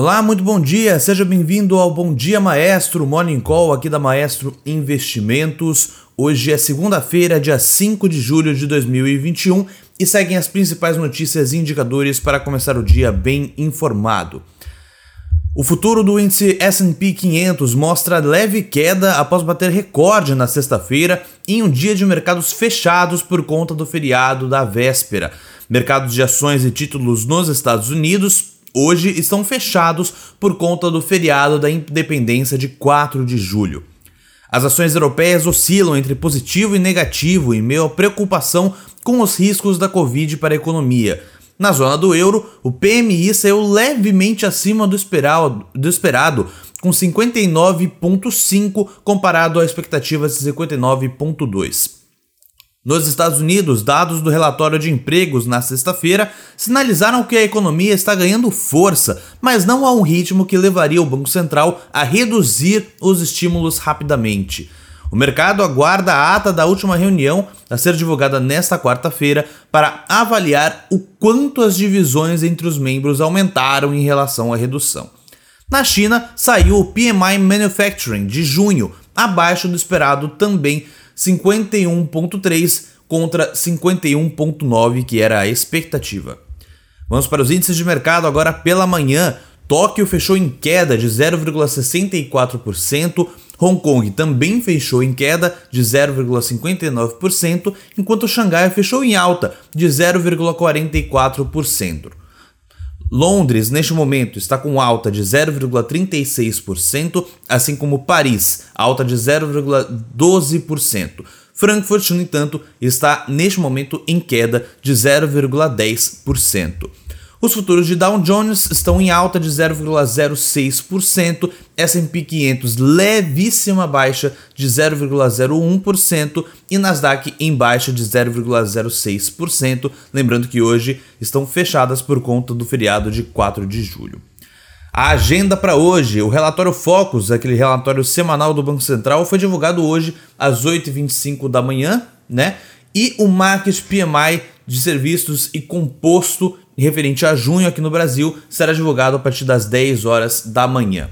Olá, muito bom dia, seja bem-vindo ao Bom Dia Maestro, Morning Call aqui da Maestro Investimentos. Hoje é segunda-feira, dia 5 de julho de 2021 e seguem as principais notícias e indicadores para começar o dia bem informado. O futuro do índice S&P 500 mostra leve queda após bater recorde na sexta-feira em um dia de mercados fechados por conta do feriado da véspera. Mercados de ações e títulos nos Estados Unidos hoje estão fechados por conta do feriado da independência de 4 de julho. As ações europeias oscilam entre positivo e negativo em meio à preocupação com os riscos da Covid para a economia. Na zona do euro, o PMI saiu levemente acima do esperado, do esperado com 59,5 comparado à expectativa de 59,2. Nos Estados Unidos, dados do relatório de empregos na sexta-feira sinalizaram que a economia está ganhando força, mas não a um ritmo que levaria o Banco Central a reduzir os estímulos rapidamente. O mercado aguarda a ata da última reunião a ser divulgada nesta quarta-feira para avaliar o quanto as divisões entre os membros aumentaram em relação à redução. Na China, saiu o PMI Manufacturing de junho, abaixo do esperado também 51.3 contra 51.9 que era a expectativa. Vamos para os índices de mercado agora pela manhã. Tóquio fechou em queda de 0,64%, Hong Kong também fechou em queda de 0,59%, enquanto Xangai fechou em alta de 0,44%. Londres, neste momento, está com alta de 0,36%, assim como Paris, alta de 0,12%. Frankfurt, no entanto, está neste momento em queda de 0,10%. Os futuros de Dow Jones estão em alta de 0,06%, S&P 500 levíssima baixa de 0,01% e Nasdaq em baixa de 0,06%, lembrando que hoje estão fechadas por conta do feriado de 4 de julho. A agenda para hoje, o relatório Focus, aquele relatório semanal do Banco Central, foi divulgado hoje às 8h25 da manhã, né? E o Market PMI de serviços e composto referente a junho aqui no Brasil será divulgado a partir das 10 horas da manhã.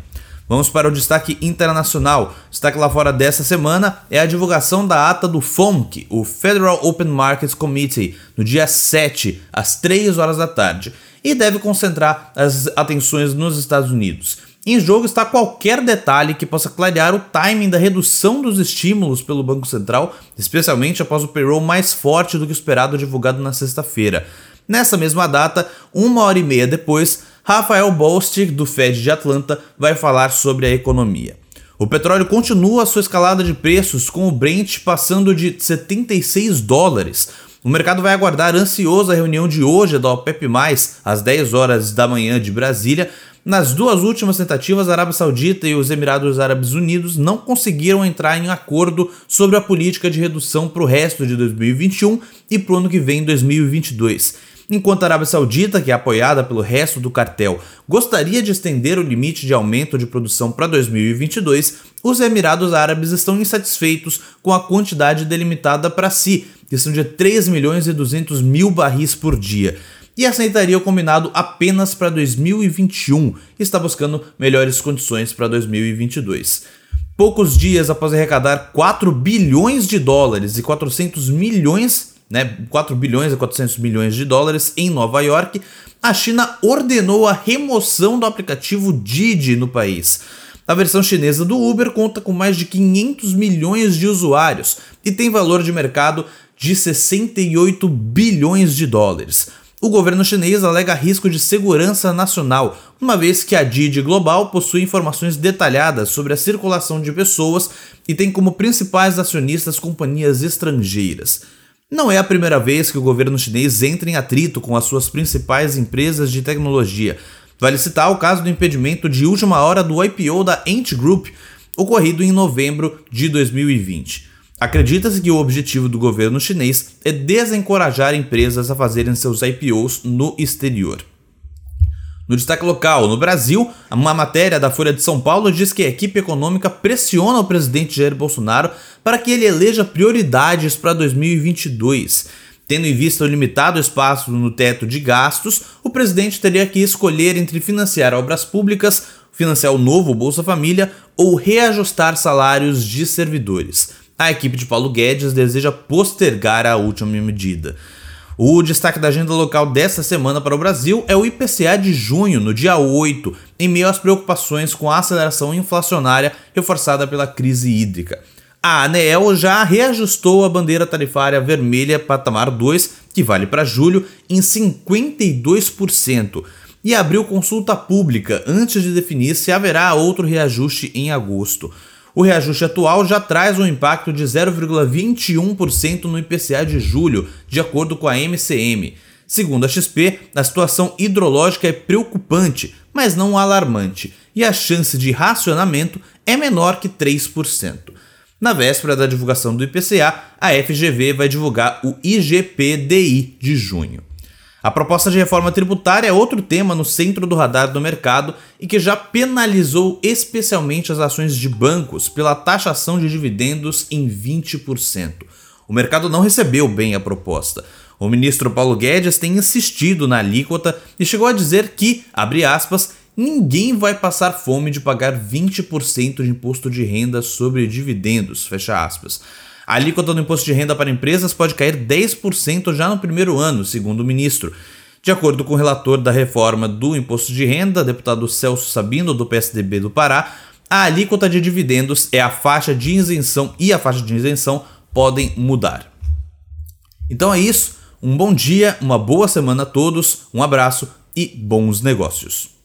Vamos para o destaque internacional. O destaque lá fora dessa semana é a divulgação da ata do FOMC, o Federal Open Markets Committee, no dia 7, às 3 horas da tarde, e deve concentrar as atenções nos Estados Unidos. Em jogo está qualquer detalhe que possa clarear o timing da redução dos estímulos pelo Banco Central, especialmente após o payroll mais forte do que esperado divulgado na sexta-feira. Nessa mesma data, uma hora e meia depois, Rafael Bostic, do Fed de Atlanta, vai falar sobre a economia. O petróleo continua a sua escalada de preços, com o Brent passando de 76 dólares. O mercado vai aguardar ansioso a reunião de hoje da OPEP+, às 10 horas da manhã de Brasília. Nas duas últimas tentativas, a Arábia Saudita e os Emirados Árabes Unidos não conseguiram entrar em acordo sobre a política de redução para o resto de 2021 e para o ano que vem, 2022. Enquanto a Arábia Saudita, que é apoiada pelo resto do cartel, gostaria de estender o limite de aumento de produção para 2022, os Emirados Árabes estão insatisfeitos com a quantidade delimitada para si, que são de 3 milhões e 200 mil barris por dia e aceitaria o combinado apenas para 2021 e está buscando melhores condições para 2022. Poucos dias após arrecadar 4 bilhões de dólares e 400 milhões né, 4 bilhões a 400 milhões de dólares em Nova York, a China ordenou a remoção do aplicativo Didi no país. A versão chinesa do Uber conta com mais de 500 milhões de usuários e tem valor de mercado de 68 bilhões de dólares. O governo chinês alega risco de segurança nacional, uma vez que a Didi Global possui informações detalhadas sobre a circulação de pessoas e tem como principais acionistas companhias estrangeiras. Não é a primeira vez que o governo chinês entra em atrito com as suas principais empresas de tecnologia. Vale citar o caso do impedimento de última hora do IPO da Ant Group, ocorrido em novembro de 2020. Acredita-se que o objetivo do governo chinês é desencorajar empresas a fazerem seus IPOs no exterior. No destaque local, no Brasil, uma matéria da Folha de São Paulo diz que a equipe econômica pressiona o presidente Jair Bolsonaro para que ele eleja prioridades para 2022. Tendo em vista o limitado espaço no teto de gastos, o presidente teria que escolher entre financiar obras públicas, financiar o novo Bolsa Família ou reajustar salários de servidores. A equipe de Paulo Guedes deseja postergar a última medida. O destaque da agenda local desta semana para o Brasil é o IPCA de junho, no dia 8, em meio às preocupações com a aceleração inflacionária reforçada pela crise hídrica. A ANEEL já reajustou a bandeira tarifária vermelha patamar 2, que vale para julho, em 52%, e abriu consulta pública antes de definir se haverá outro reajuste em agosto. O reajuste atual já traz um impacto de 0,21% no IPCA de julho, de acordo com a MCM. Segundo a XP, a situação hidrológica é preocupante, mas não alarmante, e a chance de racionamento é menor que 3%. Na véspera da divulgação do IPCA, a FGV vai divulgar o IGPDI de junho. A proposta de reforma tributária é outro tema no centro do radar do mercado e que já penalizou especialmente as ações de bancos pela taxação de dividendos em 20%. O mercado não recebeu bem a proposta. O ministro Paulo Guedes tem insistido na alíquota e chegou a dizer que, abre aspas, ninguém vai passar fome de pagar 20% de imposto de renda sobre dividendos, fecha aspas. A alíquota do imposto de renda para empresas pode cair 10% já no primeiro ano, segundo o ministro. De acordo com o relator da reforma do imposto de renda, deputado Celso Sabino, do PSDB do Pará, a alíquota de dividendos é a faixa de isenção e a faixa de isenção podem mudar. Então é isso. Um bom dia, uma boa semana a todos, um abraço e bons negócios.